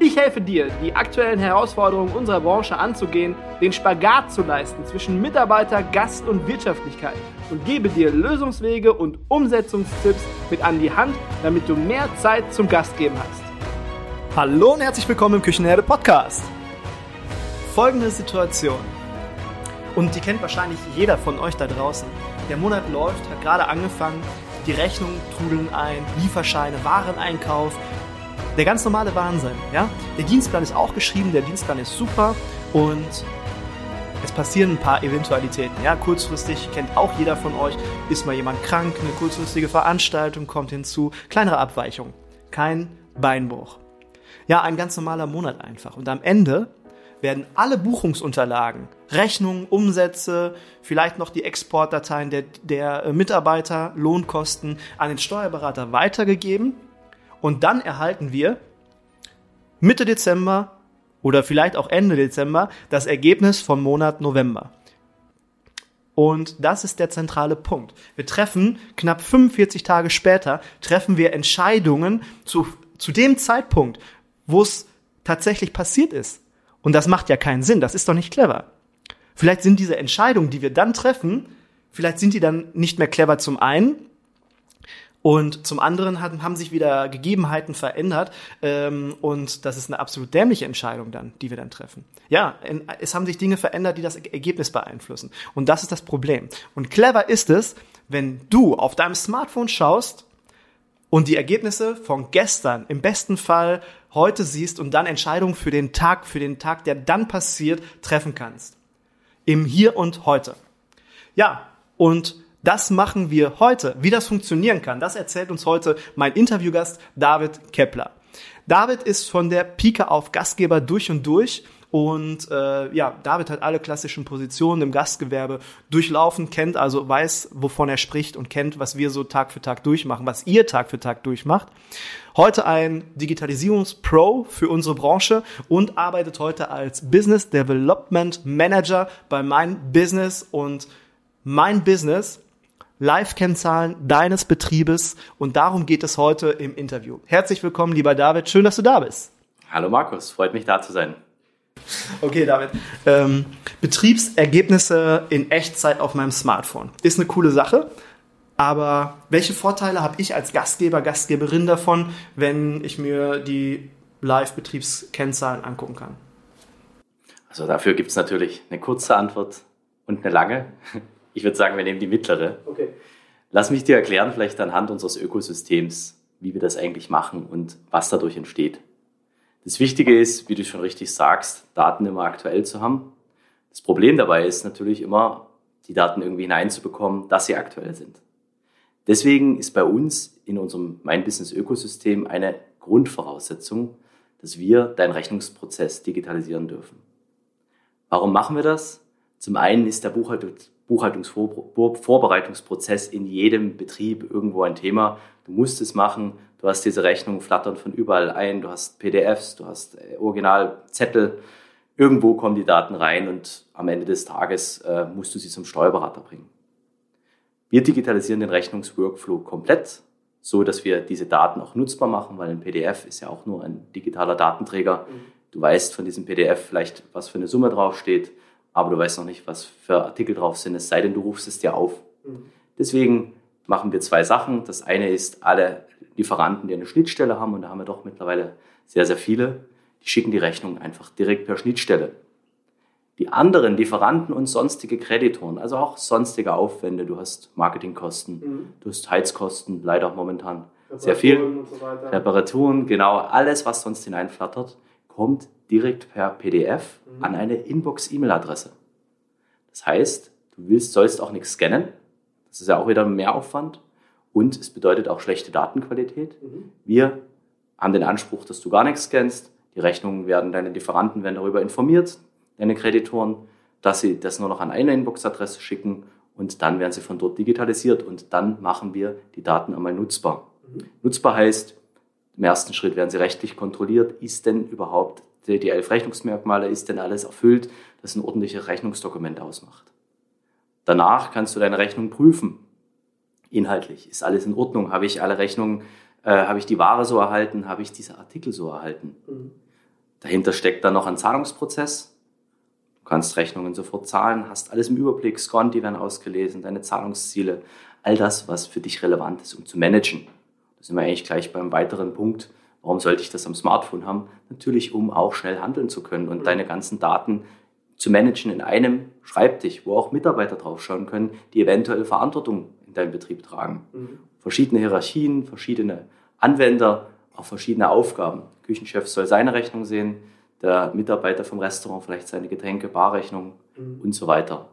Ich helfe dir, die aktuellen Herausforderungen unserer Branche anzugehen, den Spagat zu leisten zwischen Mitarbeiter, Gast und Wirtschaftlichkeit und gebe dir Lösungswege und Umsetzungstipps mit an die Hand, damit du mehr Zeit zum Gastgeben hast. Hallo und herzlich willkommen im Küchenherde Podcast. Folgende Situation. Und die kennt wahrscheinlich jeder von euch da draußen. Der Monat läuft, hat gerade angefangen, die Rechnungen trudeln ein, Lieferscheine, Wareneinkauf, der ganz normale Wahnsinn. Ja? Der Dienstplan ist auch geschrieben, der Dienstplan ist super und es passieren ein paar Eventualitäten. Ja? Kurzfristig kennt auch jeder von euch, ist mal jemand krank, eine kurzfristige Veranstaltung kommt hinzu, kleinere Abweichung, kein Beinbruch. Ja, ein ganz normaler Monat einfach. Und am Ende werden alle Buchungsunterlagen, Rechnungen, Umsätze, vielleicht noch die Exportdateien der, der Mitarbeiter, Lohnkosten an den Steuerberater weitergegeben und dann erhalten wir Mitte Dezember oder vielleicht auch Ende Dezember das Ergebnis vom Monat November. Und das ist der zentrale Punkt. Wir treffen knapp 45 Tage später, treffen wir Entscheidungen zu, zu dem Zeitpunkt, wo es tatsächlich passiert ist. Und das macht ja keinen Sinn. Das ist doch nicht clever. Vielleicht sind diese Entscheidungen, die wir dann treffen, vielleicht sind die dann nicht mehr clever zum einen und zum anderen hat, haben sich wieder Gegebenheiten verändert ähm, und das ist eine absolut dämliche Entscheidung dann, die wir dann treffen. Ja, es haben sich Dinge verändert, die das Ergebnis beeinflussen. Und das ist das Problem. Und clever ist es, wenn du auf deinem Smartphone schaust und die Ergebnisse von gestern im besten Fall heute siehst und dann Entscheidungen für den Tag, für den Tag, der dann passiert, treffen kannst. Im Hier und Heute. Ja, und das machen wir heute. Wie das funktionieren kann, das erzählt uns heute mein Interviewgast David Kepler. David ist von der Pike auf Gastgeber durch und durch und äh, ja, David hat alle klassischen Positionen im Gastgewerbe durchlaufen, kennt also weiß, wovon er spricht und kennt, was wir so Tag für Tag durchmachen, was ihr Tag für Tag durchmacht. Heute ein Digitalisierungspro für unsere Branche und arbeitet heute als Business Development Manager bei Mein Business und Mein Business Live-Kennzahlen deines Betriebes und darum geht es heute im Interview. Herzlich willkommen, lieber David. Schön, dass du da bist. Hallo Markus, freut mich da zu sein. Okay, David. Ähm, Betriebsergebnisse in Echtzeit auf meinem Smartphone ist eine coole Sache. Aber welche Vorteile habe ich als Gastgeber, Gastgeberin davon, wenn ich mir die Live-Betriebskennzahlen angucken kann? Also dafür gibt es natürlich eine kurze Antwort und eine lange. Ich würde sagen, wir nehmen die mittlere. Okay. Lass mich dir erklären, vielleicht anhand unseres Ökosystems, wie wir das eigentlich machen und was dadurch entsteht. Das Wichtige ist, wie du schon richtig sagst, Daten immer aktuell zu haben. Das Problem dabei ist natürlich immer, die Daten irgendwie hineinzubekommen, dass sie aktuell sind. Deswegen ist bei uns in unserem Mein Business Ökosystem eine Grundvoraussetzung, dass wir deinen Rechnungsprozess digitalisieren dürfen. Warum machen wir das? Zum einen ist der Buchhaltungsvorbereitungsprozess in jedem Betrieb irgendwo ein Thema. Du musst es machen. Du hast diese Rechnungen flattern von überall ein. Du hast PDFs, du hast äh, Originalzettel. Irgendwo kommen die Daten rein und am Ende des Tages äh, musst du sie zum Steuerberater bringen. Wir digitalisieren den Rechnungsworkflow komplett, so dass wir diese Daten auch nutzbar machen, weil ein PDF ist ja auch nur ein digitaler Datenträger. Mhm. Du weißt von diesem PDF vielleicht, was für eine Summe draufsteht aber du weißt noch nicht, was für Artikel drauf sind, es sei denn, du rufst es dir auf. Mhm. Deswegen machen wir zwei Sachen. Das eine ist, alle Lieferanten, die eine Schnittstelle haben, und da haben wir doch mittlerweile sehr, sehr viele, die schicken die Rechnung einfach direkt per Schnittstelle. Die anderen Lieferanten und sonstige Kreditoren, also auch sonstige Aufwände, du hast Marketingkosten, mhm. du hast Heizkosten, leider momentan sehr viel, so Reparaturen, genau, alles, was sonst hineinflattert, kommt direkt per PDF mhm. an eine Inbox-E-Mail-Adresse. Das heißt, du willst, sollst auch nichts scannen. Das ist ja auch wieder mehr Aufwand. Und es bedeutet auch schlechte Datenqualität. Mhm. Wir haben den Anspruch, dass du gar nichts scannst. Die Rechnungen werden, deine Lieferanten werden darüber informiert, deine Kreditoren, dass sie das nur noch an eine Inbox-Adresse schicken und dann werden sie von dort digitalisiert und dann machen wir die Daten einmal nutzbar. Mhm. Nutzbar heißt, im ersten Schritt werden sie rechtlich kontrolliert. Ist denn überhaupt die, die elf Rechnungsmerkmale, ist denn alles erfüllt, das ein ordentliches Rechnungsdokument ausmacht? Danach kannst du deine Rechnung prüfen. Inhaltlich ist alles in Ordnung. Habe ich alle Rechnungen, äh, habe ich die Ware so erhalten, habe ich diese Artikel so erhalten? Mhm. Dahinter steckt dann noch ein Zahlungsprozess. Du kannst Rechnungen sofort zahlen, hast alles im Überblick, Sconti werden ausgelesen, deine Zahlungsziele, all das, was für dich relevant ist, um zu managen. Da sind wir eigentlich gleich beim weiteren Punkt. Warum sollte ich das am Smartphone haben? Natürlich, um auch schnell handeln zu können und mhm. deine ganzen Daten zu managen in einem Schreibtisch, wo auch Mitarbeiter draufschauen können, die eventuell Verantwortung in deinem Betrieb tragen. Mhm. Verschiedene Hierarchien, verschiedene Anwender, auch verschiedene Aufgaben. Der Küchenchef soll seine Rechnung sehen, der Mitarbeiter vom Restaurant vielleicht seine Getränke, Barrechnung mhm. und so weiter.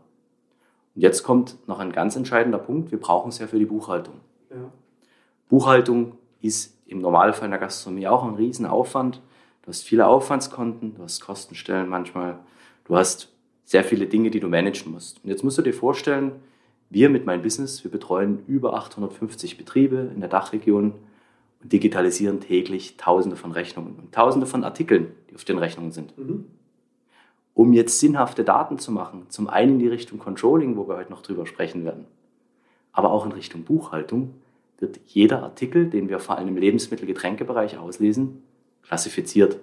Und jetzt kommt noch ein ganz entscheidender Punkt. Wir brauchen es ja für die Buchhaltung. Ja. Buchhaltung ist im Normalfall in der Gastronomie auch ein Riesenaufwand. Du hast viele Aufwandskonten, du hast Kostenstellen manchmal, du hast sehr viele Dinge, die du managen musst. Und jetzt musst du dir vorstellen, wir mit meinem Business, wir betreuen über 850 Betriebe in der Dachregion und digitalisieren täglich Tausende von Rechnungen und Tausende von Artikeln, die auf den Rechnungen sind. Mhm. Um jetzt sinnhafte Daten zu machen, zum einen in die Richtung Controlling, wo wir heute noch drüber sprechen werden, aber auch in Richtung Buchhaltung, wird jeder Artikel, den wir vor allem im Lebensmittel-Getränkebereich auslesen, klassifiziert.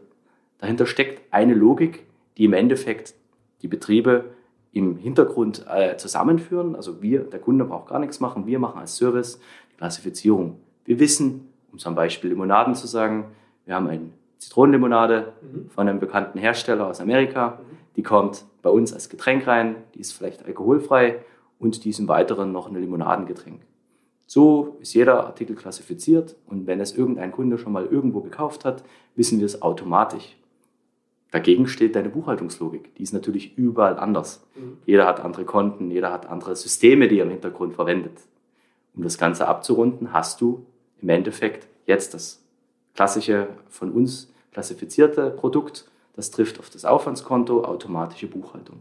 Dahinter steckt eine Logik, die im Endeffekt die Betriebe im Hintergrund äh, zusammenführen. Also wir, der Kunde braucht gar nichts machen, wir machen als Service die Klassifizierung. Wir wissen, um zum Beispiel Limonaden zu sagen, wir haben eine Zitronenlimonade mhm. von einem bekannten Hersteller aus Amerika. Mhm. Die kommt bei uns als Getränk rein, die ist vielleicht alkoholfrei und die ist im Weiteren noch ein Limonadengetränk. So ist jeder Artikel klassifiziert und wenn es irgendein Kunde schon mal irgendwo gekauft hat, wissen wir es automatisch. Dagegen steht deine Buchhaltungslogik. Die ist natürlich überall anders. Mhm. Jeder hat andere Konten, jeder hat andere Systeme, die er im Hintergrund verwendet. Um das Ganze abzurunden, hast du im Endeffekt jetzt das klassische von uns klassifizierte Produkt. Das trifft auf das Aufwandskonto automatische Buchhaltung.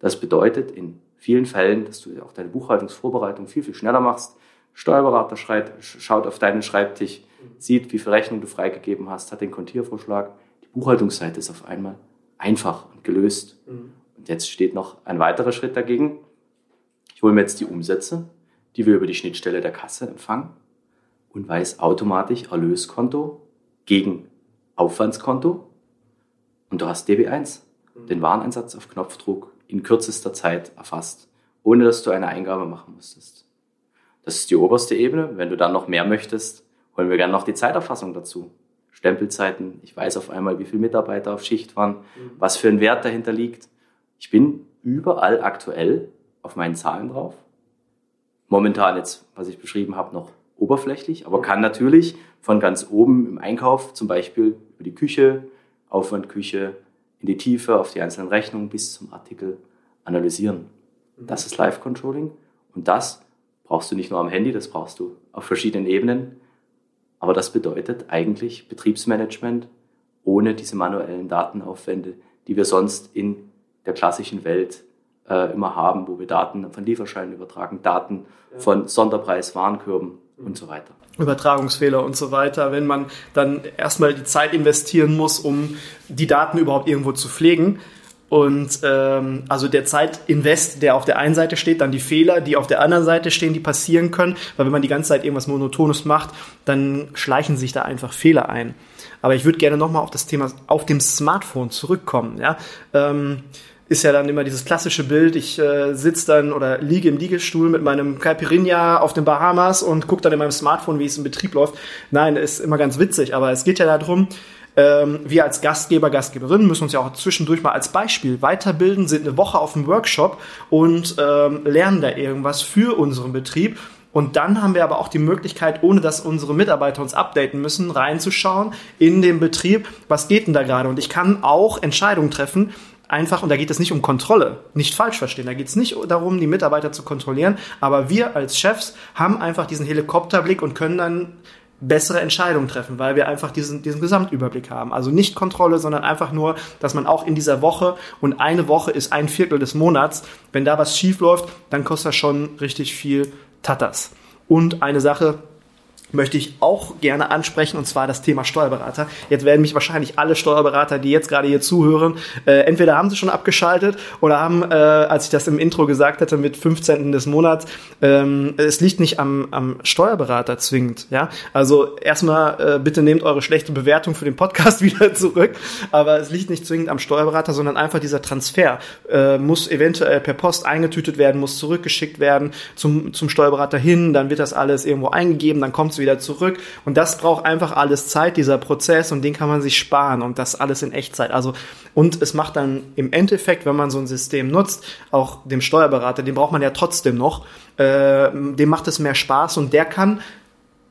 Das bedeutet in vielen Fällen, dass du auch deine Buchhaltungsvorbereitung viel, viel schneller machst. Steuerberater schreit, schaut auf deinen Schreibtisch, sieht, wie viel Rechnung du freigegeben hast, hat den Kontiervorschlag. Die Buchhaltungsseite ist auf einmal einfach und gelöst. Mhm. Und jetzt steht noch ein weiterer Schritt dagegen. Ich hole mir jetzt die Umsätze, die wir über die Schnittstelle der Kasse empfangen und weiß automatisch Erlöskonto gegen Aufwandskonto und du hast DB1, mhm. den Wareneinsatz auf Knopfdruck in kürzester Zeit erfasst, ohne dass du eine Eingabe machen musstest. Das ist die oberste Ebene. Wenn du dann noch mehr möchtest, holen wir gerne noch die Zeiterfassung dazu. Stempelzeiten, ich weiß auf einmal, wie viele Mitarbeiter auf Schicht waren, mhm. was für ein Wert dahinter liegt. Ich bin überall aktuell auf meinen Zahlen drauf. Momentan jetzt, was ich beschrieben habe, noch oberflächlich, aber kann natürlich von ganz oben im Einkauf, zum Beispiel über die Küche, Aufwandküche, in die Tiefe auf die einzelnen Rechnungen bis zum Artikel analysieren. Das ist Live-Controlling und das brauchst du nicht nur am Handy, das brauchst du auf verschiedenen Ebenen. Aber das bedeutet eigentlich Betriebsmanagement ohne diese manuellen Datenaufwände, die wir sonst in der klassischen Welt äh, immer haben, wo wir Daten von Lieferscheinen übertragen, Daten von Sonderpreis, Warenkörben und so weiter. Übertragungsfehler und so weiter, wenn man dann erstmal die Zeit investieren muss, um die Daten überhaupt irgendwo zu pflegen. Und ähm, also der Zeitinvest, der auf der einen Seite steht, dann die Fehler, die auf der anderen Seite stehen, die passieren können, weil wenn man die ganze Zeit irgendwas Monotones macht, dann schleichen sich da einfach Fehler ein. Aber ich würde gerne nochmal auf das Thema auf dem Smartphone zurückkommen. Ja? Ähm, ist ja dann immer dieses klassische Bild, ich äh, sitze dann oder liege im Liegestuhl mit meinem Caipirinha auf den Bahamas und gucke dann in meinem Smartphone, wie es im Betrieb läuft. Nein, ist immer ganz witzig, aber es geht ja darum, ähm, wir als Gastgeber, Gastgeberin müssen uns ja auch zwischendurch mal als Beispiel weiterbilden, sind eine Woche auf dem Workshop und ähm, lernen da irgendwas für unseren Betrieb. Und dann haben wir aber auch die Möglichkeit, ohne dass unsere Mitarbeiter uns updaten müssen, reinzuschauen in den Betrieb, was geht denn da gerade. Und ich kann auch Entscheidungen treffen, einfach, und da geht es nicht um Kontrolle, nicht falsch verstehen, da geht es nicht darum, die Mitarbeiter zu kontrollieren, aber wir als Chefs haben einfach diesen Helikopterblick und können dann bessere Entscheidungen treffen, weil wir einfach diesen, diesen Gesamtüberblick haben. Also nicht Kontrolle, sondern einfach nur, dass man auch in dieser Woche und eine Woche ist ein Viertel des Monats, wenn da was schief läuft, dann kostet das schon richtig viel Tatas. Und eine Sache, möchte ich auch gerne ansprechen, und zwar das Thema Steuerberater. Jetzt werden mich wahrscheinlich alle Steuerberater, die jetzt gerade hier zuhören, äh, entweder haben sie schon abgeschaltet oder haben, äh, als ich das im Intro gesagt hatte, mit 15. des Monats, ähm, es liegt nicht am, am Steuerberater zwingend. Ja, Also erstmal äh, bitte nehmt eure schlechte Bewertung für den Podcast wieder zurück, aber es liegt nicht zwingend am Steuerberater, sondern einfach dieser Transfer äh, muss eventuell per Post eingetütet werden, muss zurückgeschickt werden zum, zum Steuerberater hin, dann wird das alles irgendwo eingegeben, dann kommt wieder zurück. Und das braucht einfach alles Zeit, dieser Prozess, und den kann man sich sparen und das alles in Echtzeit. Also, und es macht dann im Endeffekt, wenn man so ein System nutzt, auch dem Steuerberater, den braucht man ja trotzdem noch, äh, dem macht es mehr Spaß und der kann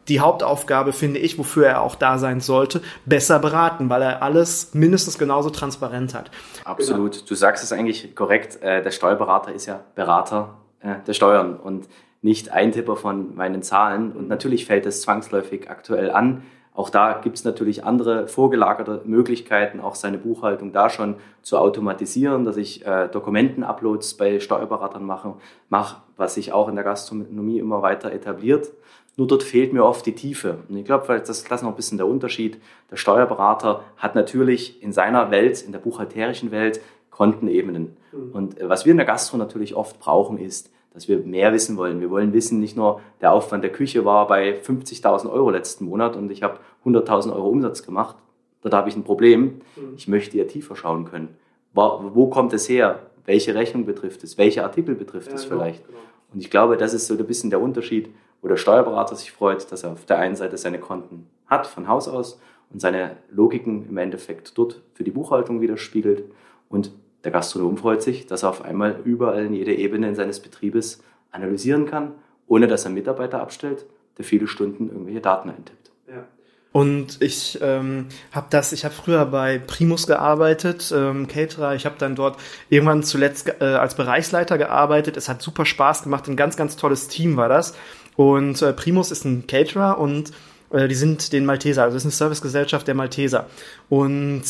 die Hauptaufgabe, finde ich, wofür er auch da sein sollte, besser beraten, weil er alles mindestens genauso transparent hat. Absolut. Genau. Du sagst es eigentlich korrekt. Äh, der Steuerberater ist ja Berater äh, der Steuern. Und nicht Eintipper von meinen Zahlen. Und natürlich fällt es zwangsläufig aktuell an. Auch da gibt es natürlich andere vorgelagerte Möglichkeiten, auch seine Buchhaltung da schon zu automatisieren, dass ich äh, Dokumentenuploads bei Steuerberatern mache, mache, was sich auch in der Gastronomie immer weiter etabliert. Nur dort fehlt mir oft die Tiefe. Und ich glaube, das, ist noch ein bisschen der Unterschied. Der Steuerberater hat natürlich in seiner Welt, in der buchhalterischen Welt, Kontenebenen. Mhm. Und äh, was wir in der Gastro natürlich oft brauchen, ist dass wir mehr wissen wollen. Wir wollen wissen, nicht nur der Aufwand der Küche war bei 50.000 Euro letzten Monat und ich habe 100.000 Euro Umsatz gemacht. Dort habe ich ein Problem. Mhm. Ich möchte ja tiefer schauen können. Wo, kommt es her? Welche Rechnung betrifft es? Welche Artikel betrifft ja, es genau, vielleicht? Genau. Und ich glaube, das ist so ein bisschen der Unterschied, wo der Steuerberater sich freut, dass er auf der einen Seite seine Konten hat von Haus aus und seine Logiken im Endeffekt dort für die Buchhaltung widerspiegelt und der Gastronom freut sich, dass er auf einmal überall in jeder Ebene seines Betriebes analysieren kann, ohne dass er Mitarbeiter abstellt, der viele Stunden irgendwelche Daten eintippt. Ja. Und ich ähm, habe das, ich habe früher bei Primus gearbeitet, ähm, Caterer. Ich habe dann dort irgendwann zuletzt äh, als Bereichsleiter gearbeitet. Es hat super Spaß gemacht, ein ganz, ganz tolles Team war das. Und äh, Primus ist ein Caterer und äh, die sind den Malteser, also es ist eine Servicegesellschaft der Malteser. Und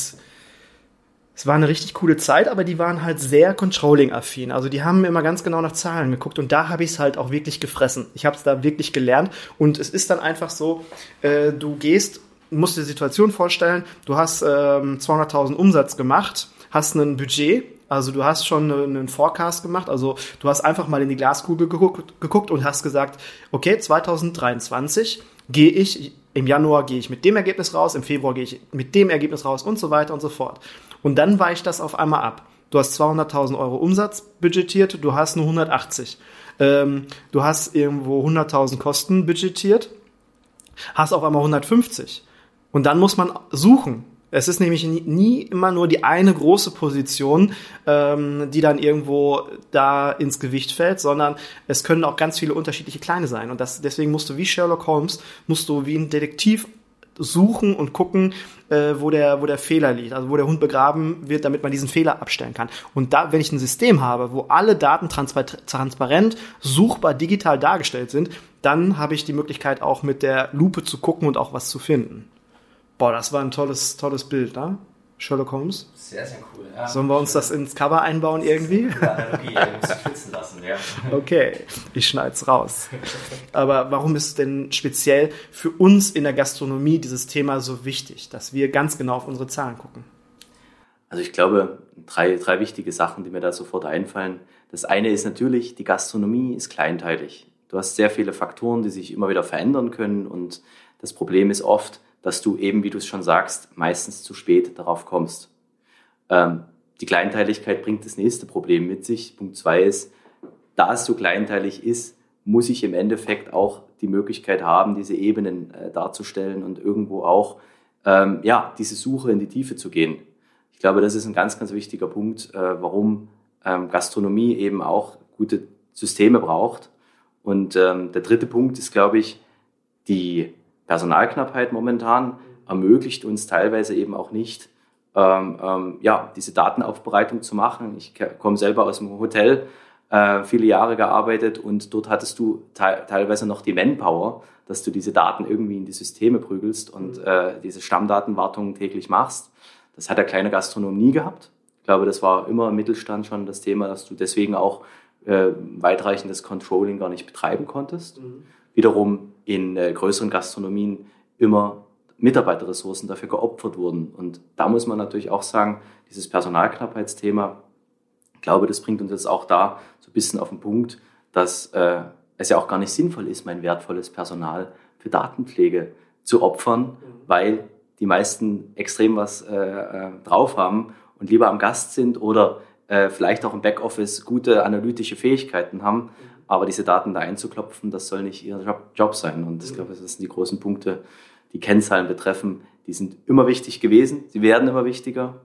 es war eine richtig coole Zeit, aber die waren halt sehr controlling-affin. Also die haben immer ganz genau nach Zahlen geguckt und da habe ich es halt auch wirklich gefressen. Ich habe es da wirklich gelernt und es ist dann einfach so, äh, du gehst, musst dir die Situation vorstellen, du hast ähm, 200.000 Umsatz gemacht, hast ein Budget, also du hast schon einen Forecast gemacht, also du hast einfach mal in die Glaskugel geguckt, geguckt und hast gesagt, okay, 2023 gehe ich, im Januar gehe ich mit dem Ergebnis raus, im Februar gehe ich mit dem Ergebnis raus und so weiter und so fort. Und dann weicht das auf einmal ab. Du hast 200.000 Euro Umsatz budgetiert, du hast nur 180. Ähm, du hast irgendwo 100.000 Kosten budgetiert, hast auf einmal 150. Und dann muss man suchen. Es ist nämlich nie, nie immer nur die eine große Position, ähm, die dann irgendwo da ins Gewicht fällt, sondern es können auch ganz viele unterschiedliche kleine sein. Und das, deswegen musst du wie Sherlock Holmes, musst du wie ein Detektiv suchen und gucken, äh, wo, der, wo der Fehler liegt, also wo der Hund begraben wird, damit man diesen Fehler abstellen kann. Und da, wenn ich ein System habe, wo alle Daten transparent, suchbar, digital dargestellt sind, dann habe ich die Möglichkeit auch mit der Lupe zu gucken und auch was zu finden. Boah, das war ein tolles, tolles Bild, ne? Sherlock Holmes. Sehr, sehr cool. Ja, Sollen wir uns das ins Cover einbauen irgendwie? Analogie, ja, schwitzen lassen, ja. Okay, ich schneid's raus. Aber warum ist denn speziell für uns in der Gastronomie dieses Thema so wichtig, dass wir ganz genau auf unsere Zahlen gucken? Also ich glaube, drei, drei wichtige Sachen, die mir da sofort einfallen. Das eine ist natürlich, die Gastronomie ist kleinteilig. Du hast sehr viele Faktoren, die sich immer wieder verändern können und das Problem ist oft, dass du eben, wie du es schon sagst, meistens zu spät darauf kommst. Ähm, die Kleinteiligkeit bringt das nächste Problem mit sich. Punkt zwei ist, da es so kleinteilig ist, muss ich im Endeffekt auch die Möglichkeit haben, diese Ebenen äh, darzustellen und irgendwo auch ähm, ja, diese Suche in die Tiefe zu gehen. Ich glaube, das ist ein ganz, ganz wichtiger Punkt, äh, warum ähm, Gastronomie eben auch gute Systeme braucht. Und ähm, der dritte Punkt ist, glaube ich, die Personalknappheit momentan ermöglicht uns teilweise eben auch nicht, ähm, ähm, ja, diese Datenaufbereitung zu machen. Ich komme selber aus dem Hotel. äh, viele Jahre gearbeitet und dort hattest du te teilweise noch die Manpower, dass du diese Daten irgendwie in die Systeme prügelst und äh, diese Stammdatenwartung täglich machst. Das hat der kleine Gastronom nie gehabt. Ich glaube, das war immer im Mittelstand schon das Thema, dass du deswegen auch äh, weitreichendes Controlling gar nicht betreiben konntest. Mhm. Wiederum in äh, größeren Gastronomien immer Mitarbeiterressourcen dafür geopfert wurden. Und da muss man natürlich auch sagen, dieses Personalknappheitsthema, ich glaube, das bringt uns jetzt auch da so ein bisschen auf den Punkt, dass äh, es ja auch gar nicht sinnvoll ist, mein wertvolles Personal für Datenpflege zu opfern, mhm. weil die meisten extrem was äh, äh, drauf haben und lieber am Gast sind oder äh, vielleicht auch im Backoffice gute analytische Fähigkeiten haben. Aber diese Daten da einzuklopfen, das soll nicht ihr Job, Job sein. Und ich mhm. glaube, das sind die großen Punkte, die Kennzahlen betreffen. Die sind immer wichtig gewesen, sie werden immer wichtiger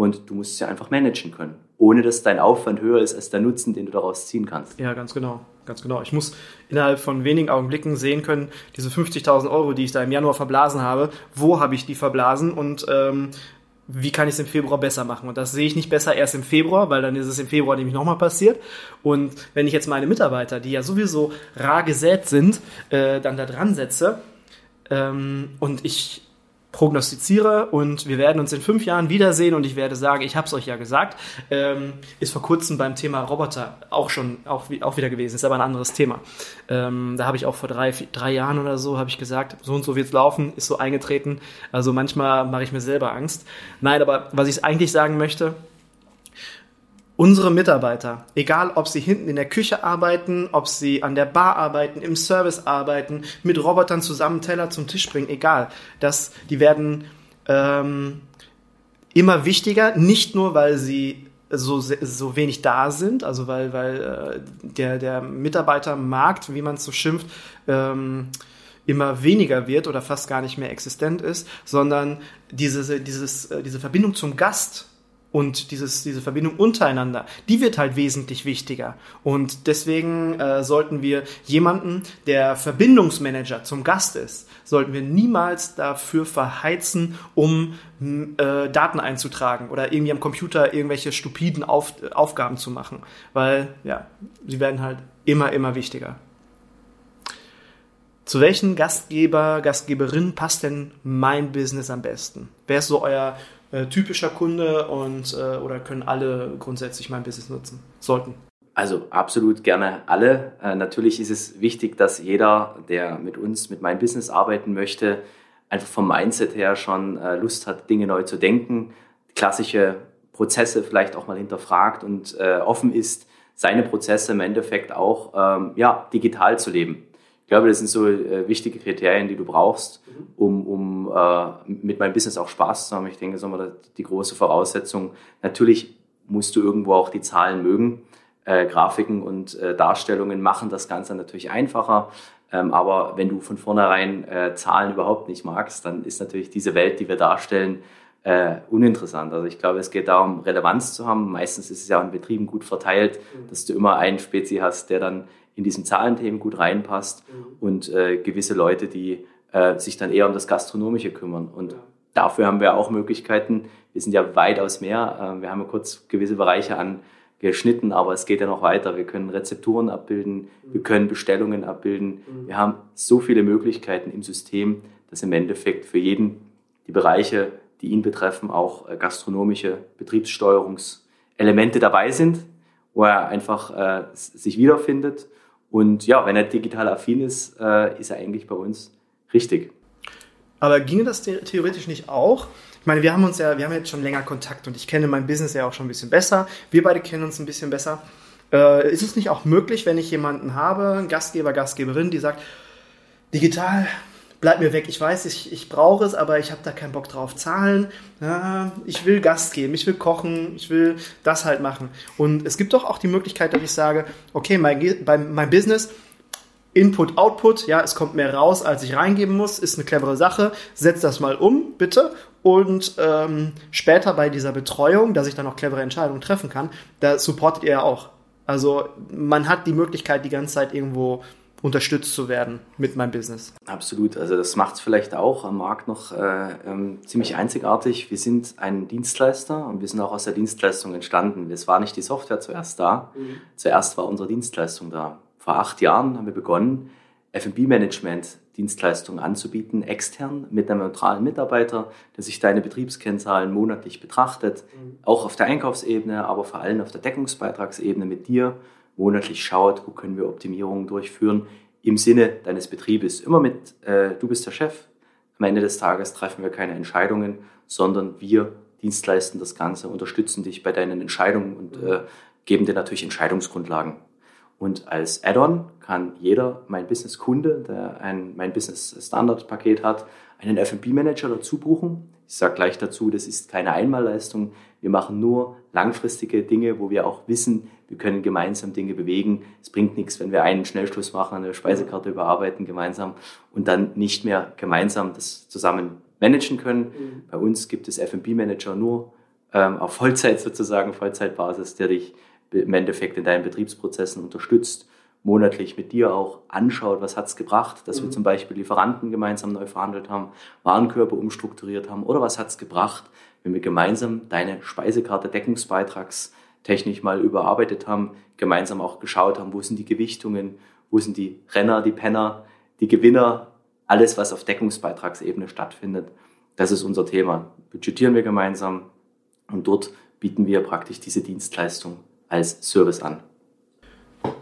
und du musst sie einfach managen können, ohne dass dein Aufwand höher ist als der Nutzen, den du daraus ziehen kannst. Ja, ganz genau, ganz genau. Ich muss innerhalb von wenigen Augenblicken sehen können, diese 50.000 Euro, die ich da im Januar verblasen habe, wo habe ich die verblasen und ähm, wie kann ich es im Februar besser machen? Und das sehe ich nicht besser erst im Februar, weil dann ist es im Februar nämlich nochmal passiert. Und wenn ich jetzt meine Mitarbeiter, die ja sowieso rar gesät sind, äh, dann da dran setze ähm, und ich prognostiziere und wir werden uns in fünf Jahren wiedersehen und ich werde sagen, ich habe es euch ja gesagt, ähm, ist vor kurzem beim Thema Roboter auch schon auch, auch wieder gewesen, ist aber ein anderes Thema. Ähm, da habe ich auch vor drei, vier, drei Jahren oder so habe ich gesagt, so und so wird's laufen, ist so eingetreten. Also manchmal mache ich mir selber Angst. Nein, aber was ich eigentlich sagen möchte, unsere Mitarbeiter, egal ob sie hinten in der Küche arbeiten, ob sie an der Bar arbeiten, im Service arbeiten, mit Robotern zusammen Teller zum Tisch bringen, egal, dass die werden ähm, immer wichtiger, nicht nur weil sie so, so wenig da sind, also weil, weil äh, der, der Mitarbeitermarkt, wie man es so schimpft, ähm, immer weniger wird oder fast gar nicht mehr existent ist, sondern diese, dieses, äh, diese Verbindung zum Gast und dieses, diese Verbindung untereinander, die wird halt wesentlich wichtiger. Und deswegen äh, sollten wir jemanden, der Verbindungsmanager zum Gast ist, sollten wir niemals dafür verheizen, um äh, Daten einzutragen oder irgendwie am Computer irgendwelche stupiden Auf, Aufgaben zu machen. Weil, ja, sie werden halt immer, immer wichtiger. Zu welchen Gastgeber, Gastgeberin passt denn mein Business am besten? Wer ist so euer äh, typischer Kunde und äh, oder können alle grundsätzlich mein Business nutzen sollten? Also absolut gerne alle. Äh, natürlich ist es wichtig, dass jeder, der mit uns, mit meinem Business arbeiten möchte, einfach vom Mindset her schon äh, Lust hat, Dinge neu zu denken, klassische Prozesse vielleicht auch mal hinterfragt und äh, offen ist, seine Prozesse im Endeffekt auch ähm, ja, digital zu leben glaube, das sind so äh, wichtige Kriterien, die du brauchst, mhm. um, um äh, mit meinem Business auch Spaß zu haben. Ich denke, das ist immer die große Voraussetzung. Natürlich musst du irgendwo auch die Zahlen mögen. Äh, Grafiken und äh, Darstellungen machen das Ganze natürlich einfacher. Ähm, aber wenn du von vornherein äh, Zahlen überhaupt nicht magst, dann ist natürlich diese Welt, die wir darstellen, äh, uninteressant. Also ich glaube, es geht darum, Relevanz zu haben. Meistens ist es ja in Betrieben gut verteilt, mhm. dass du immer einen Spezi hast, der dann in diesen Zahlenthemen gut reinpasst mhm. und äh, gewisse Leute, die äh, sich dann eher um das Gastronomische kümmern. Und ja. dafür haben wir auch Möglichkeiten. Wir sind ja weitaus mehr. Äh, wir haben ja kurz gewisse Bereiche angeschnitten, aber es geht ja noch weiter. Wir können Rezepturen abbilden, mhm. wir können Bestellungen abbilden. Mhm. Wir haben so viele Möglichkeiten im System, dass im Endeffekt für jeden die Bereiche, die ihn betreffen, auch äh, gastronomische Betriebssteuerungselemente dabei sind, wo er einfach äh, sich wiederfindet und ja, wenn er digital affin ist, äh, ist er eigentlich bei uns richtig. Aber ginge das theoretisch nicht auch? Ich meine, wir haben uns ja, wir haben jetzt schon länger Kontakt und ich kenne mein Business ja auch schon ein bisschen besser. Wir beide kennen uns ein bisschen besser. Äh, ist es nicht auch möglich, wenn ich jemanden habe, einen Gastgeber, Gastgeberin, die sagt, digital, bleib mir weg. Ich weiß, ich, ich brauche es, aber ich habe da keinen Bock drauf. Zahlen, ja, ich will Gast geben, ich will kochen, ich will das halt machen. Und es gibt doch auch die Möglichkeit, dass ich sage, okay, mein, bei, mein Business, Input, Output, ja, es kommt mehr raus, als ich reingeben muss, ist eine clevere Sache. Setz das mal um, bitte. Und ähm, später bei dieser Betreuung, dass ich dann auch clevere Entscheidungen treffen kann, da supportet ihr ja auch. Also man hat die Möglichkeit, die ganze Zeit irgendwo unterstützt zu werden mit meinem Business. Absolut. Also das macht es vielleicht auch am Markt noch äh, ähm, ziemlich einzigartig. Wir sind ein Dienstleister und wir sind auch aus der Dienstleistung entstanden. Es war nicht die Software zuerst da. Mhm. Zuerst war unsere Dienstleistung da. Vor acht Jahren haben wir begonnen, F&B-Management Dienstleistungen anzubieten, extern mit einem neutralen Mitarbeiter, der sich deine Betriebskennzahlen monatlich betrachtet, mhm. auch auf der Einkaufsebene, aber vor allem auf der Deckungsbeitragsebene mit dir monatlich schaut, wo können wir Optimierungen durchführen im Sinne deines Betriebes. Immer mit, äh, du bist der Chef. Am Ende des Tages treffen wir keine Entscheidungen, sondern wir dienstleisten das Ganze, unterstützen dich bei deinen Entscheidungen und äh, geben dir natürlich Entscheidungsgrundlagen. Und als Add-on kann jeder mein Business-Kunde, der ein mein Business-Standard-Paket hat, einen F&B-Manager dazu buchen. Ich sage gleich dazu, das ist keine Einmalleistung. Wir machen nur langfristige Dinge, wo wir auch wissen, wir können gemeinsam Dinge bewegen. Es bringt nichts, wenn wir einen Schnellschluss machen, eine Speisekarte überarbeiten gemeinsam und dann nicht mehr gemeinsam das zusammen managen können. Mhm. Bei uns gibt es F&B-Manager nur ähm, auf Vollzeit sozusagen, Vollzeitbasis, der dich im Endeffekt in deinen Betriebsprozessen unterstützt, monatlich mit dir auch anschaut, was hat es gebracht, dass mhm. wir zum Beispiel Lieferanten gemeinsam neu verhandelt haben, Warenkörper umstrukturiert haben oder was hat es gebracht, wenn wir gemeinsam deine Speisekarte deckungsbeitragstechnisch mal überarbeitet haben, gemeinsam auch geschaut haben, wo sind die Gewichtungen, wo sind die Renner, die Penner, die Gewinner, alles, was auf Deckungsbeitragsebene stattfindet. Das ist unser Thema. Budgetieren wir gemeinsam und dort bieten wir praktisch diese Dienstleistung als Service an.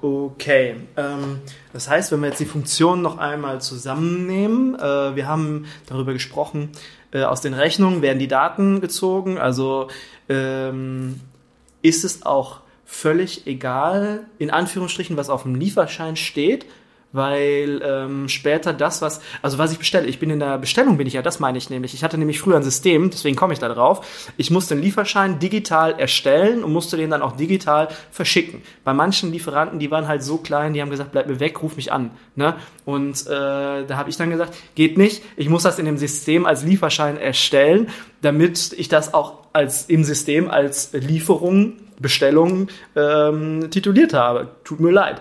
Okay, ähm, das heißt, wenn wir jetzt die Funktionen noch einmal zusammennehmen, äh, wir haben darüber gesprochen, äh, aus den Rechnungen werden die Daten gezogen, also ähm, ist es auch völlig egal, in Anführungsstrichen, was auf dem Lieferschein steht, weil ähm, später das, was, also was ich bestelle, ich bin in der Bestellung, bin ich ja, das meine ich nämlich. Ich hatte nämlich früher ein System, deswegen komme ich da drauf. Ich musste den Lieferschein digital erstellen und musste den dann auch digital verschicken. Bei manchen Lieferanten, die waren halt so klein, die haben gesagt, bleib mir weg, ruf mich an. Ne? Und äh, da habe ich dann gesagt, geht nicht, ich muss das in dem System als Lieferschein erstellen, damit ich das auch als im System als Lieferung Bestellung ähm, tituliert habe. Tut mir leid.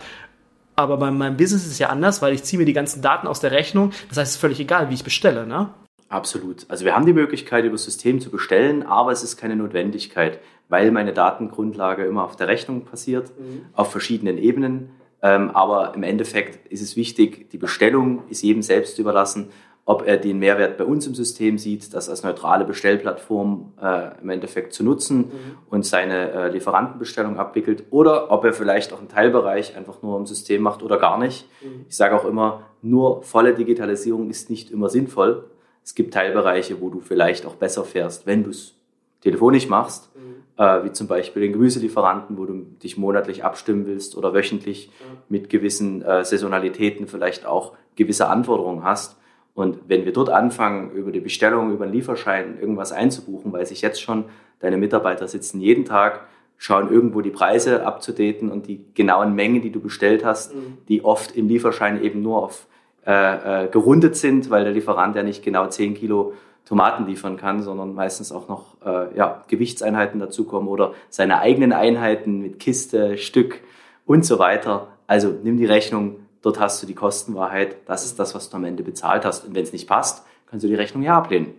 Aber bei meinem Business ist es ja anders, weil ich ziehe mir die ganzen Daten aus der Rechnung. Das heißt, es ist völlig egal, wie ich bestelle, ne? Absolut. Also wir haben die Möglichkeit, über das System zu bestellen, aber es ist keine Notwendigkeit, weil meine Datengrundlage immer auf der Rechnung passiert, mhm. auf verschiedenen Ebenen. Ähm, aber im Endeffekt ist es wichtig, die Bestellung ist jedem selbst überlassen ob er den Mehrwert bei uns im System sieht, das als neutrale Bestellplattform äh, im Endeffekt zu nutzen mhm. und seine äh, Lieferantenbestellung abwickelt oder ob er vielleicht auch einen Teilbereich einfach nur im System macht oder gar nicht. Mhm. Ich sage auch immer, nur volle Digitalisierung ist nicht immer sinnvoll. Es gibt Teilbereiche, wo du vielleicht auch besser fährst, wenn du es telefonisch machst, mhm. äh, wie zum Beispiel den Gemüselieferanten, wo du dich monatlich abstimmen willst oder wöchentlich mit gewissen äh, Saisonalitäten vielleicht auch gewisse Anforderungen hast und wenn wir dort anfangen, über die Bestellung, über den Lieferschein irgendwas einzubuchen, weiß ich jetzt schon, deine Mitarbeiter sitzen jeden Tag, schauen irgendwo die Preise abzudaten und die genauen Mengen, die du bestellt hast, mhm. die oft im Lieferschein eben nur auf äh, äh, gerundet sind, weil der Lieferant ja nicht genau 10 Kilo Tomaten liefern kann, sondern meistens auch noch äh, ja, Gewichtseinheiten dazukommen oder seine eigenen Einheiten mit Kiste, Stück und so weiter. Also nimm die Rechnung Dort hast du die Kostenwahrheit. Das ist das, was du am Ende bezahlt hast. Und wenn es nicht passt, kannst du die Rechnung ja ablehnen.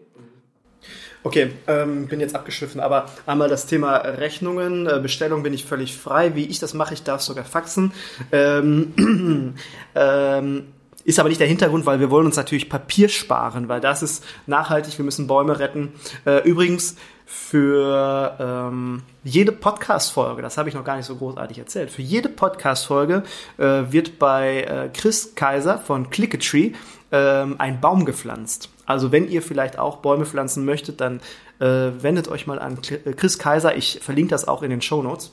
Okay, ähm, bin jetzt abgeschliffen, aber einmal das Thema Rechnungen, äh, Bestellung bin ich völlig frei. Wie ich das mache, ich darf sogar faxen. Ähm, ähm, ist aber nicht der Hintergrund, weil wir wollen uns natürlich Papier sparen, weil das ist nachhaltig, wir müssen Bäume retten. Äh, übrigens, für ähm, jede Podcast-Folge, das habe ich noch gar nicht so großartig erzählt, für jede Podcast-Folge äh, wird bei äh, Chris Kaiser von Clicketree ähm, ein Baum gepflanzt. Also wenn ihr vielleicht auch Bäume pflanzen möchtet, dann äh, wendet euch mal an Chris Kaiser. Ich verlinke das auch in den Show Notes.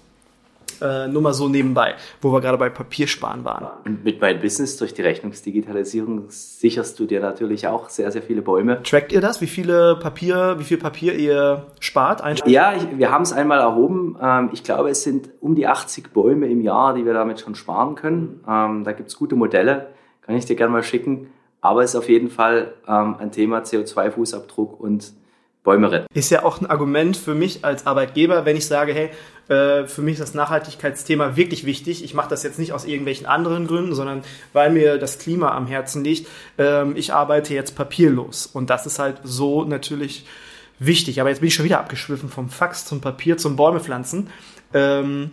Äh, nur mal so nebenbei, wo wir gerade bei Papiersparen waren. Und mit meinem Business durch die Rechnungsdigitalisierung sicherst du dir natürlich auch sehr, sehr viele Bäume. Trackt ihr das? Wie viele Papier, wie viel Papier ihr spart? Ja, ich, wir haben es einmal erhoben. Ähm, ich glaube, es sind um die 80 Bäume im Jahr, die wir damit schon sparen können. Ähm, da gibt es gute Modelle, kann ich dir gerne mal schicken. Aber es ist auf jeden Fall ähm, ein Thema CO2-Fußabdruck und Bäume retten. Ist ja auch ein Argument für mich als Arbeitgeber, wenn ich sage, hey, Äh, für mich ist das Nachhaltigkeitsthema wirklich wichtig. Ich mache das jetzt nicht aus irgendwelchen anderen Gründen, sondern weil mir das Klima am Herzen liegt. Ähm, ich arbeite jetzt papierlos und das ist halt so natürlich wichtig. Aber jetzt bin ich schon wieder abgeschwiffen vom Fax zum Papier zum Bäume pflanzen. Ähm,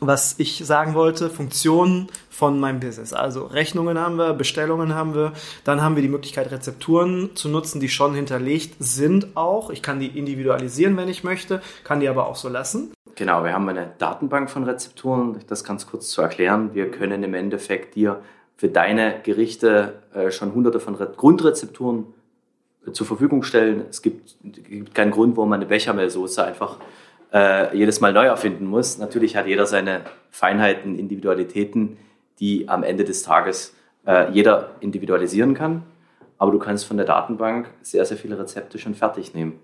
was ich sagen wollte, Funktionen von meinem Business. Also Rechnungen haben wir, Bestellungen haben wir, dann haben wir die Möglichkeit, Rezepturen zu nutzen, die schon hinterlegt sind auch. Ich kann die individualisieren, wenn ich möchte, kann die aber auch so lassen. Genau, wir haben eine Datenbank von Rezepturen, das ganz kurz zu erklären. Wir können im Endeffekt dir für deine Gerichte äh, schon hunderte von Re Grundrezepturen äh, zur Verfügung stellen. Es gibt, gibt keinen Grund, warum man eine Bechamelsoße einfach äh, jedes Mal neu erfinden muss. Natürlich hat jeder seine Feinheiten, Individualitäten, die am Ende des Tages äh, jeder individualisieren kann. Aber du kannst von der Datenbank sehr, sehr viele Rezepte schon fertig nehmen.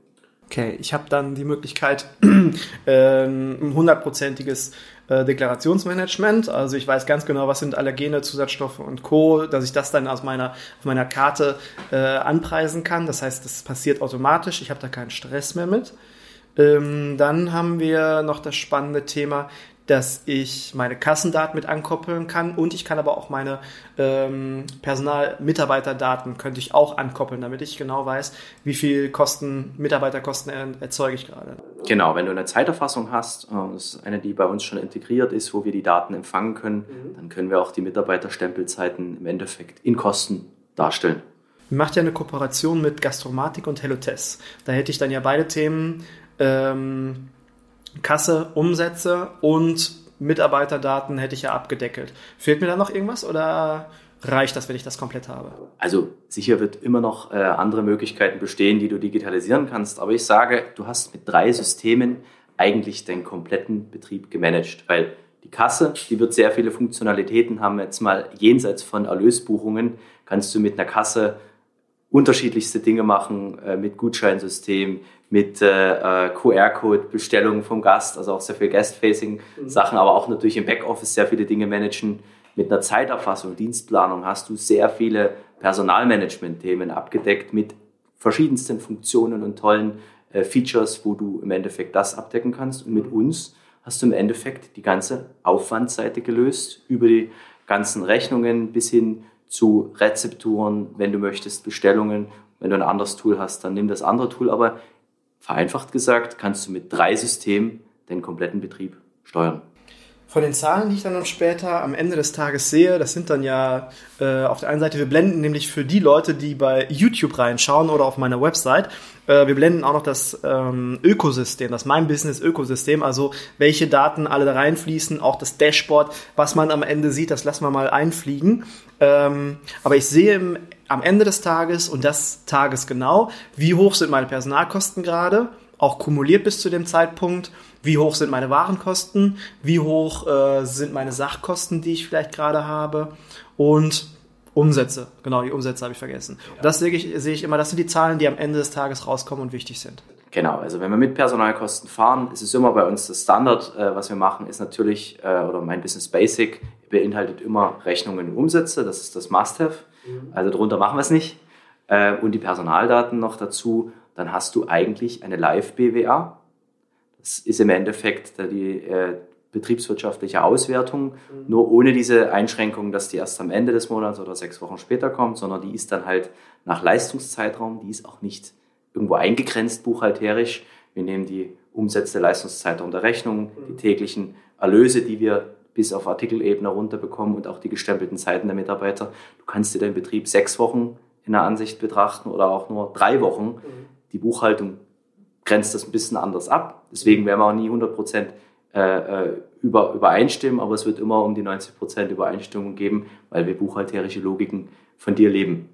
Okay, ich habe dann die Möglichkeit, ähm, ein hundertprozentiges äh, Deklarationsmanagement. Also ich weiß ganz genau, was sind Allergene, Zusatzstoffe und Co., dass ich das dann aus meiner, auf meiner Karte äh, anpreisen kann. Das heißt, das passiert automatisch. Ich habe da keinen Stress mehr mit. Ähm, dann haben wir noch das spannende Thema, dass ich meine Kassendaten mit ankoppeln kann und ich kann aber auch meine ähm, Personal-Mitarbeiterdaten könnte ich auch ankoppeln, damit ich genau weiß, wie viel Kosten, Mitarbeiterkosten erzeuge ich gerade. Genau, wenn du eine Zeiterfassung hast, äh, das ist eine, die bei uns schon integriert ist, wo wir die Daten empfangen können, mhm. dann können wir auch die Mitarbeiterstempelzeiten im Endeffekt in Kosten darstellen. Macht ja eine Kooperation mit Gastromatik und Hellotest. Da hätte ich dann ja beide Themen ähm, Kasse, Umsätze und Mitarbeiterdaten hätte ich ja abgedeckelt. Fehlt mir da noch irgendwas oder reicht das, wenn ich das komplett habe? Also sicher wird immer noch äh, andere Möglichkeiten bestehen, die du digitalisieren kannst. Aber ich sage, du hast mit drei Systemen eigentlich deinen kompletten Betrieb gemanagt, weil die Kasse, die wird sehr viele Funktionalitäten haben. Jetzt mal jenseits von Erlösbuchungen kannst du mit einer Kasse unterschiedlichste Dinge machen, äh, mit Gutscheinsystem, mit äh, äh QR-Code, Bestellungen vom Gast, also auch sehr viel Guest-Facing-Sachen, mhm. aber auch natürlich im Backoffice sehr viele Dinge managen. Mit einer Zeiterfassung, Dienstplanung hast du sehr viele Personalmanagement-Themen abgedeckt mit verschiedensten Funktionen und tollen äh, Features, wo du im Endeffekt das abdecken kannst. Und mit mhm. uns hast du im Endeffekt die ganze Aufwandseite gelöst, über die ganzen Rechnungen bis hin zu Rezepturen, wenn du möchtest, Bestellungen. Wenn du ein anderes Tool hast, dann nimm das andere Tool. Aber vereinfacht gesagt, kannst du mit drei Systemen den kompletten Betrieb steuern. Von den Zahlen, die ich dann später am Ende des Tages sehe, das sind dann ja äh, auf der einen Seite, wir blenden nämlich für die Leute, die bei YouTube reinschauen oder auf meiner Website, äh, wir blenden auch noch das ähm, Ökosystem, das Mein Business Ökosystem, also welche Daten alle da reinfließen, auch das Dashboard, was man am Ende sieht, das lassen wir mal einfliegen. Ähm, aber ich sehe im, am Ende des Tages und das tagesgenau, wie hoch sind meine Personalkosten gerade, auch kumuliert bis zu dem Zeitpunkt, wie hoch sind meine Warenkosten, wie hoch äh, sind meine Sachkosten, die ich vielleicht gerade habe und Umsätze, genau, die Umsätze habe ich vergessen. Ja. Das sehe ich, sehe ich immer, das sind die Zahlen, die am Ende des Tages rauskommen und wichtig sind. Genau, also wenn wir mit Personalkosten fahren, ist es immer bei uns das Standard, äh, was wir machen, ist natürlich, äh, oder mein Business Basic beinhaltet immer Rechnungen und Umsätze, das ist das Must-Have. Mhm. Also darunter machen wir es nicht. Äh, und die Personaldaten noch dazu, dann hast du eigentlich eine Live-BWA. Das ist im Endeffekt die, äh, betriebswirtschaftliche Auswertung, mhm. nur ohne diese Einschränkung, dass die erst am Ende des Monats oder sechs Wochen später kommt, sondern die ist dann halt nach Leistungszeitraum, die ist auch nicht irgendwo eingegrenzt buchhalterisch. Wir nehmen die Umsätze Leistungszeitraum der Rechnung, die mhm. täglichen Erlöse, die wir bis auf Artikelebene runterbekommen und auch die gestempelten Zeiten der Mitarbeiter. Du kannst dir deinen Betrieb sechs Wochen in der Ansicht betrachten oder auch nur drei Wochen. Mhm. Die Buchhaltung grenzt das ein bisschen anders ab. Deswegen werden wir auch nie 100 Prozent äh, äh, über, übereinstimmen, aber es wird immer um die 90 Prozent Übereinstimmung geben, weil wir buchhalterische Logiken von dir leben.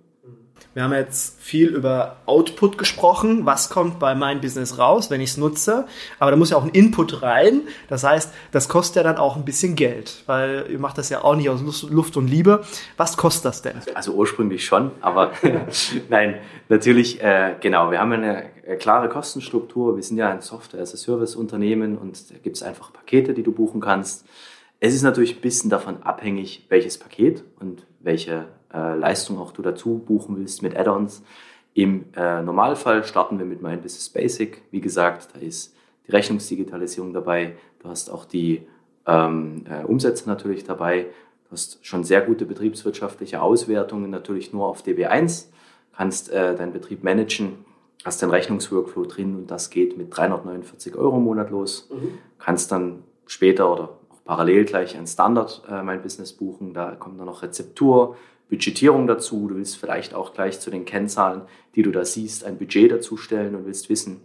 Wir haben jetzt viel über Output gesprochen. Was kommt bei meinem Business raus, wenn ich es nutze? Aber da muss ja auch ein Input rein. Das heißt, das kostet ja dann auch ein bisschen Geld, weil ihr macht das ja auch nicht aus Luft und Liebe. Was kostet das denn? Also ursprünglich schon, aber nein, natürlich, äh, genau. Wir haben eine äh, klare Kostenstruktur. Wir sind ja ein Software-as-a-Service-Unternehmen und da gibt es einfach Pakete, die du buchen kannst. Es ist natürlich ein bisschen davon abhängig, welches Paket und welche äh, Leistung auch du dazu buchen willst mit Add-ons. Im äh, Normalfall starten wir mit My Business Basic. Wie gesagt, da ist die Rechnungsdigitalisierung dabei, du hast auch die ähm, äh, Umsätze natürlich dabei, du hast schon sehr gute betriebswirtschaftliche Auswertungen natürlich nur auf DB1, kannst äh, deinen Betrieb managen, hast deinen Rechnungsworkflow drin und das geht mit 349 Euro im Monat los, mhm. kannst dann später oder parallel gleich ein Standard äh, mein Business buchen, da kommt dann noch Rezeptur, Budgetierung dazu, du willst vielleicht auch gleich zu den Kennzahlen, die du da siehst, ein Budget dazustellen und willst wissen,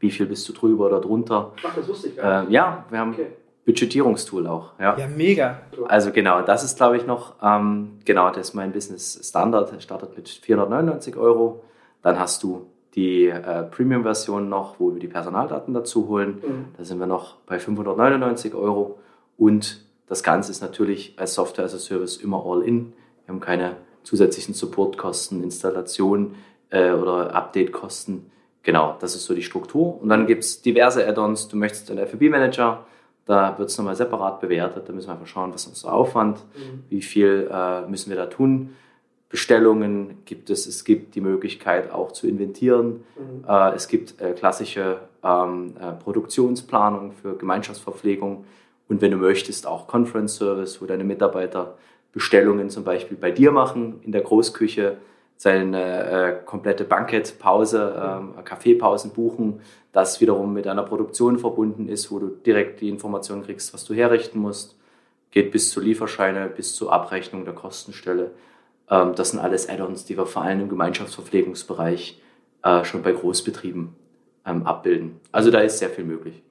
wie viel bist du drüber oder drunter. Ach, das wusste ich gar nicht. Äh, ja, wir haben okay. Budgetierungstool auch. Ja, ja mega. Also genau, das ist glaube ich noch, ähm, genau, das ist mein Business Standard, der startet mit 499 Euro. Dann hast du die äh, Premium-Version noch, wo wir die Personaldaten dazu holen. Mhm. Da sind wir noch bei 599 Euro. Und das Ganze ist natürlich als Software as a Service immer all in. Wir haben keine zusätzlichen Supportkosten, Installation äh, oder Update-Kosten. Genau, das ist so die Struktur. Und dann gibt es diverse Add-ons. Du möchtest einen FB-Manager, da wird es nochmal separat bewertet. Da müssen wir einfach schauen, was ist unser Aufwand, mhm. wie viel äh, müssen wir da tun. Bestellungen gibt es, es gibt die Möglichkeit auch zu inventieren. Mhm. Äh, es gibt äh, klassische ähm, äh, Produktionsplanung für Gemeinschaftsverpflegung und wenn du möchtest auch Conference Service, wo deine Mitarbeiter Bestellungen zum Beispiel bei dir machen in der Großküche, seine äh, komplette Bankettpause, äh, Kaffeepausen buchen, das wiederum mit einer Produktion verbunden ist, wo du direkt die Information kriegst, was du herrichten musst, geht bis zu Lieferscheine, bis zur Abrechnung der Kostenstelle. Ähm, das sind alles Add-ons, die wir vor allem im Gemeinschaftsverpflegungsbereich äh, schon bei Großbetrieben ähm, abbilden. Also da ist sehr viel möglich.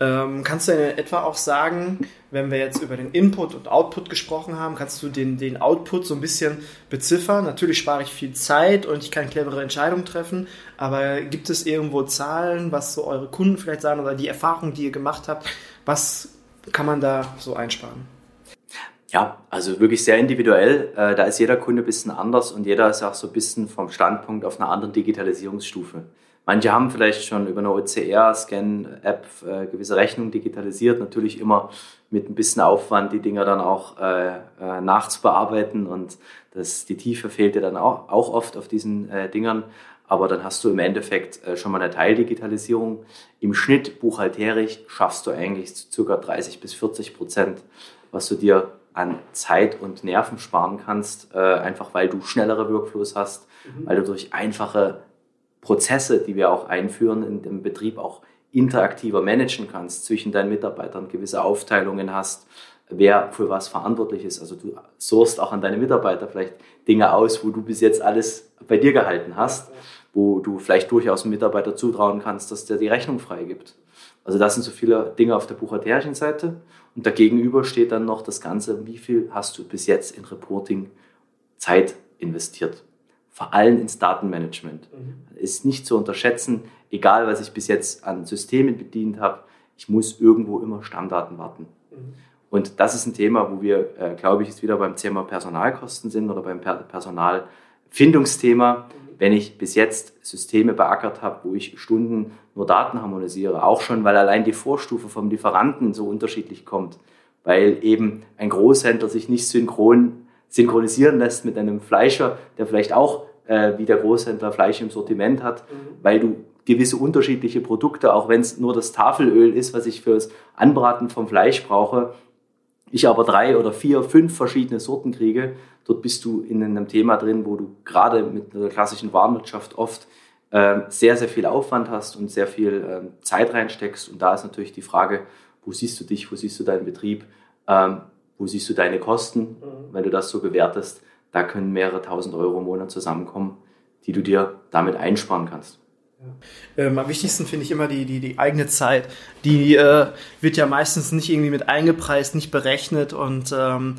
Ähm, kannst du in etwa auch sagen, wenn wir jetzt über den Input und Output gesprochen haben, kannst du den, den Output so ein bisschen beziffern? Natürlich spare ich viel Zeit und ich kann clevere Entscheidungen treffen, aber gibt es irgendwo Zahlen, was so eure Kunden vielleicht sagen oder die Erfahrung, die ihr gemacht habt, was kann man da so einsparen? Ja, also wirklich sehr individuell. Äh, da ist jeder Kunde ein bisschen anders und jeder ist auch so ein bisschen vom Standpunkt auf einer anderen Digitalisierungsstufe. Manche haben vielleicht schon über eine OCR-Scan-App äh, gewisse Rechnungen digitalisiert, natürlich immer mit ein bisschen Aufwand, die Dinger dann auch äh, äh, nachzubearbeiten und das, die Tiefe fehlte dann auch, auch oft auf diesen äh, Dingern. Aber dann hast du im Endeffekt äh, schon mal eine Teildigitalisierung. Im Schnitt buchhalterisch schaffst du eigentlich zu ca. 30 bis 40 Prozent, was du dir an Zeit und Nerven sparen kannst, äh, einfach weil du schnellere Workflows hast, mhm. weil du durch einfache Prozesse, die wir auch einführen, in dem Betrieb auch interaktiver managen kannst, zwischen deinen Mitarbeitern gewisse Aufteilungen hast, wer für was verantwortlich ist. Also du sourst auch an deine Mitarbeiter vielleicht Dinge aus, wo du bis jetzt alles bei dir gehalten hast, wo du vielleicht durchaus einem Mitarbeiter zutrauen kannst, dass der die Rechnung freigibt. Also das sind so viele Dinge auf der buchhalterischen Seite. Und dagegenüber steht dann noch das Ganze, wie viel hast du bis jetzt in Reporting Zeit investiert vor allem ins Datenmanagement. Mhm. Ist nicht zu unterschätzen, egal was ich bis jetzt an Systemen bedient habe, ich muss irgendwo immer Stammdaten warten. Mhm. Und das ist ein Thema, wo wir, äh, glaube ich, jetzt wieder beim Thema Personalkosten sind oder beim per Personalfindungsthema. Mhm. Wenn ich bis jetzt Systeme beackert habe, wo ich Stunden nur Daten harmonisiere, auch schon, weil allein die Vorstufe vom Lieferanten so unterschiedlich kommt, weil eben ein Großhändler sich nicht synchron synchronisieren lässt mit einem Fleischer, der vielleicht auch äh, wie der Großhändler Fleisch im Sortiment hat, mhm. weil du gewisse unterschiedliche Produkte, auch wenn es nur das Tafelöl ist, was ich fürs Anbraten vom Fleisch brauche, ich aber drei oder vier, fünf verschiedene Sorten kriege, dort bist du in einem Thema drin, wo du gerade mit der klassischen Warenwirtschaft oft äh, sehr, sehr viel Aufwand hast und sehr viel äh, Zeit reinsteckst. Und da ist natürlich die Frage, wo siehst du dich, wo siehst du deinen Betrieb? Ähm, wo siehst du deine Kosten, mhm. wenn du das so bewertest. Da können mehrere tausend Euro im Monat zusammenkommen, die du dir damit einsparen kannst. Ja. Ähm, am wichtigsten finde ich immer die, die, die eigene Zeit. Die äh, wird ja meistens nicht irgendwie mit eingepreist, nicht berechnet und ähm,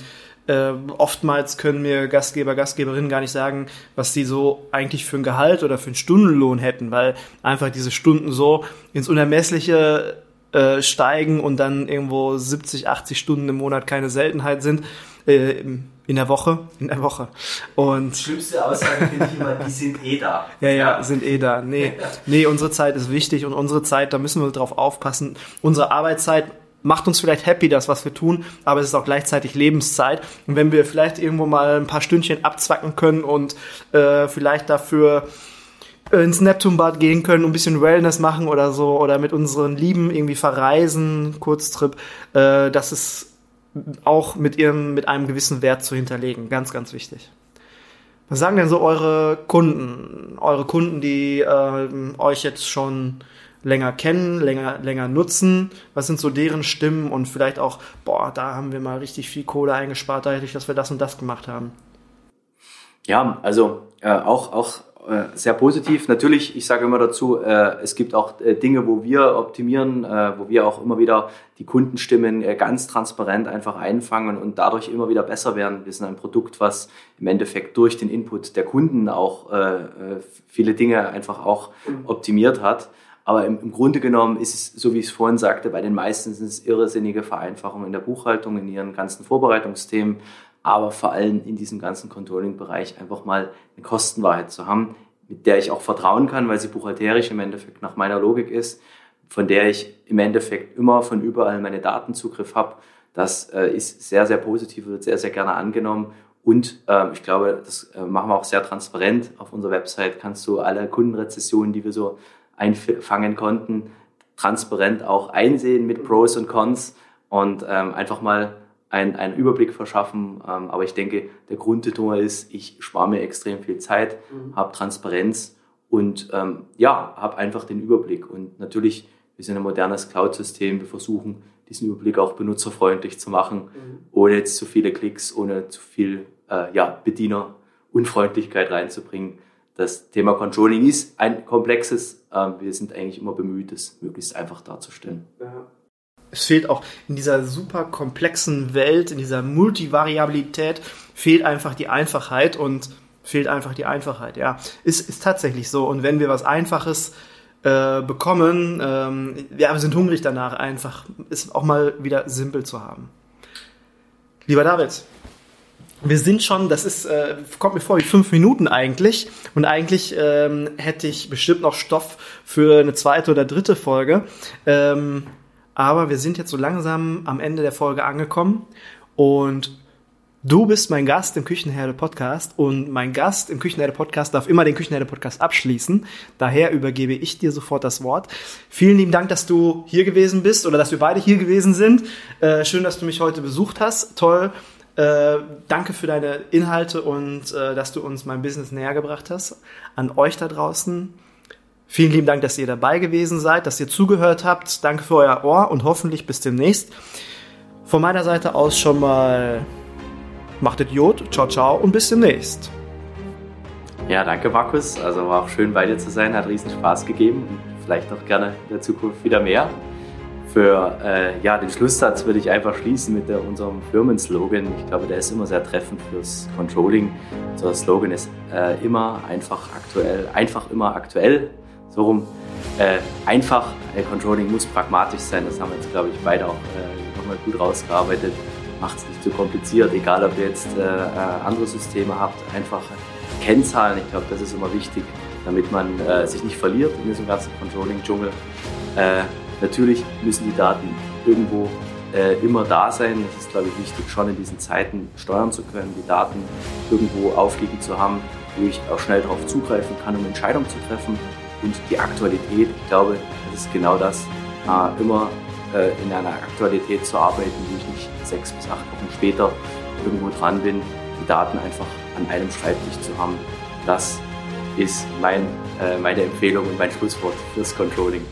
äh, oftmals können mir Gastgeber, Gastgeberinnen gar nicht sagen, was sie so eigentlich für ein Gehalt oder für einen Stundenlohn hätten, weil einfach diese Stunden so ins Unermessliche äh, steigen und dann irgendwo 70, 80 Stunden im Monat keine Seltenheit sind. Äh, in der Woche, in der Woche. Und schlimmste Aussage finde ich immer, die sind eh da. Ja, ja, sind eh da. Nee, nee, unsere Zeit ist wichtig und unsere Zeit, da müssen wir drauf aufpassen. Unsere Arbeitszeit macht uns vielleicht happy, das, was wir tun, aber es ist auch gleichzeitig Lebenszeit. Und wenn wir vielleicht irgendwo mal ein paar Stündchen abzwacken können und äh, vielleicht dafür ins Neptunbad gehen können, ein bisschen Wellness machen oder so oder mit unseren Lieben irgendwie verreisen, Kurztrip, äh, das ist auch mit ihrem, mit einem gewissen Wert zu hinterlegen. Ganz, ganz wichtig. Was sagen denn so eure Kunden? Eure Kunden, die äh, euch jetzt schon länger kennen, länger, länger nutzen? Was sind so deren Stimmen und vielleicht auch, boah, da haben wir mal richtig viel Kohle eingespart, dadurch, dass wir das und das gemacht haben? Ja, also äh, auch, auch äh, sehr positiv. Natürlich, ich sage immer dazu, äh, es gibt auch äh, Dinge, wo wir optimieren, wo wir auch immer wieder die Kundenstimmen ganz transparent einfach einfangen und dadurch immer wieder besser werden. Wir sind ein Produkt, was im Endeffekt durch den Input der Kunden auch viele Dinge einfach auch optimiert hat. Aber im, Grunde genommen ist es, so wie ich es vorhin sagte, bei den meisten sind es irrsinnige Vereinfachungen in der Buchhaltung, in ihren ganzen Vorbereitungsthemen, aber vor allem in diesem ganzen Controlling-Bereich einfach mal eine Kostenwahrheit zu haben, mit der ich auch vertrauen kann, weil sie buchhalterisch im Endeffekt nach meiner Logik ist, von der ich im Endeffekt immer von überall meine Datenzugriff habe. Das äh, ist sehr, sehr positiv, wird sehr, sehr gerne angenommen. Und äh, ich glaube, das äh, machen wir auch sehr transparent. Auf unserer Website kannst du alle Kundenrezessionen, die wir so einfangen konnten, transparent auch einsehen mit Pros und Cons und ähm, einfach mal einen, einen Überblick verschaffen. Ähm, aber ich denke, der Grundtenor ist, ich spare mir extrem viel Zeit, mhm. habe Transparenz und ähm, ja, habe einfach den Überblick. Und natürlich, wir sind ein modernes Cloud-System. Wir versuchen, diesen Überblick auch benutzerfreundlich zu machen, mhm. ohne jetzt zu viele Klicks, ohne zu viel äh, ja, Bedienerunfreundlichkeit reinzubringen. Das Thema Controlling ist ein komplexes. Äh, wir sind eigentlich immer bemüht, es möglichst einfach darzustellen. Ja es fehlt auch in dieser super komplexen Welt, in dieser Multivariabilität, fehlt einfach die Einfachheit und fehlt einfach die Einfachheit, ja. Ist, ist tatsächlich so. Und wenn wir was Einfaches äh, bekommen, ähm, ja, wir sind hungrig danach, einfach ist auch mal wieder simpel zu haben. Lieber David, wir sind schon, das ist, äh, kommt mir vor wie fünf Minuten eigentlich. Und eigentlich ähm, hätte ich bestimmt noch Stoff für eine zweite oder dritte Folge. Ähm, aber wir sind jetzt so langsam am Ende der Folge angekommen und du bist mein Gast im Küchenherde Podcast und mein Gast im Küchenherde Podcast darf immer den Küchenherde Podcast abschließen. Daher übergebe ich dir sofort das Wort. Vielen lieben Dank, dass du hier gewesen bist oder dass wir beide hier gewesen sind. Äh, schön, dass du mich heute besucht hast. Toll. Äh, danke für deine Inhalte und äh, dass du uns mein Business näher gebracht hast. An euch da draußen Vielen lieben Dank, dass ihr dabei gewesen seid, dass ihr zugehört habt. Danke für euer Ohr und hoffentlich bis demnächst. Von meiner Seite aus schon mal macht Idiot, ciao, ciao und bis demnächst. Ja, danke Markus. Also war auch schön bei dir zu sein, hat riesen Spaß gegeben und vielleicht auch gerne in der Zukunft wieder mehr. Für äh, ja, den Schlusssatz würde ich einfach schließen mit der, unserem Firmenslogan. Ich glaube, der ist immer sehr treffend fürs Controlling. Unser Slogan ist äh, immer einfach aktuell, einfach immer aktuell so rum. Äh, einfach, äh, Controlling muss pragmatisch sein, das haben wir jetzt, glaube ich, beide auch äh, nochmal gut rausgearbeitet. Macht es nicht zu kompliziert, egal ob ihr jetzt äh, äh, andere Systeme habt, einfach Kennzahlen, ich glaube, das ist immer wichtig, damit man äh, sich nicht verliert in diesem ganzen Controlling-Dschungel. natürlich müssen die Daten irgendwo immer da sein. Es ist, glaube ich, wichtig, schon in diesen Zeiten steuern zu können, die Daten irgendwo aufliegen zu haben, wo ich auch schnell darauf zugreifen kann, um Entscheidungen zu treffen und die Aktualität. Ich glaube, das ist genau das, äh, immer äh, in einer Aktualität zu arbeiten, wo ich nicht sechs bis acht Wochen später irgendwo dran bin, die Daten einfach an einem Schreibtisch zu haben. Das ist mein, äh, meine Empfehlung und mein Schlusswort fürs Controlling.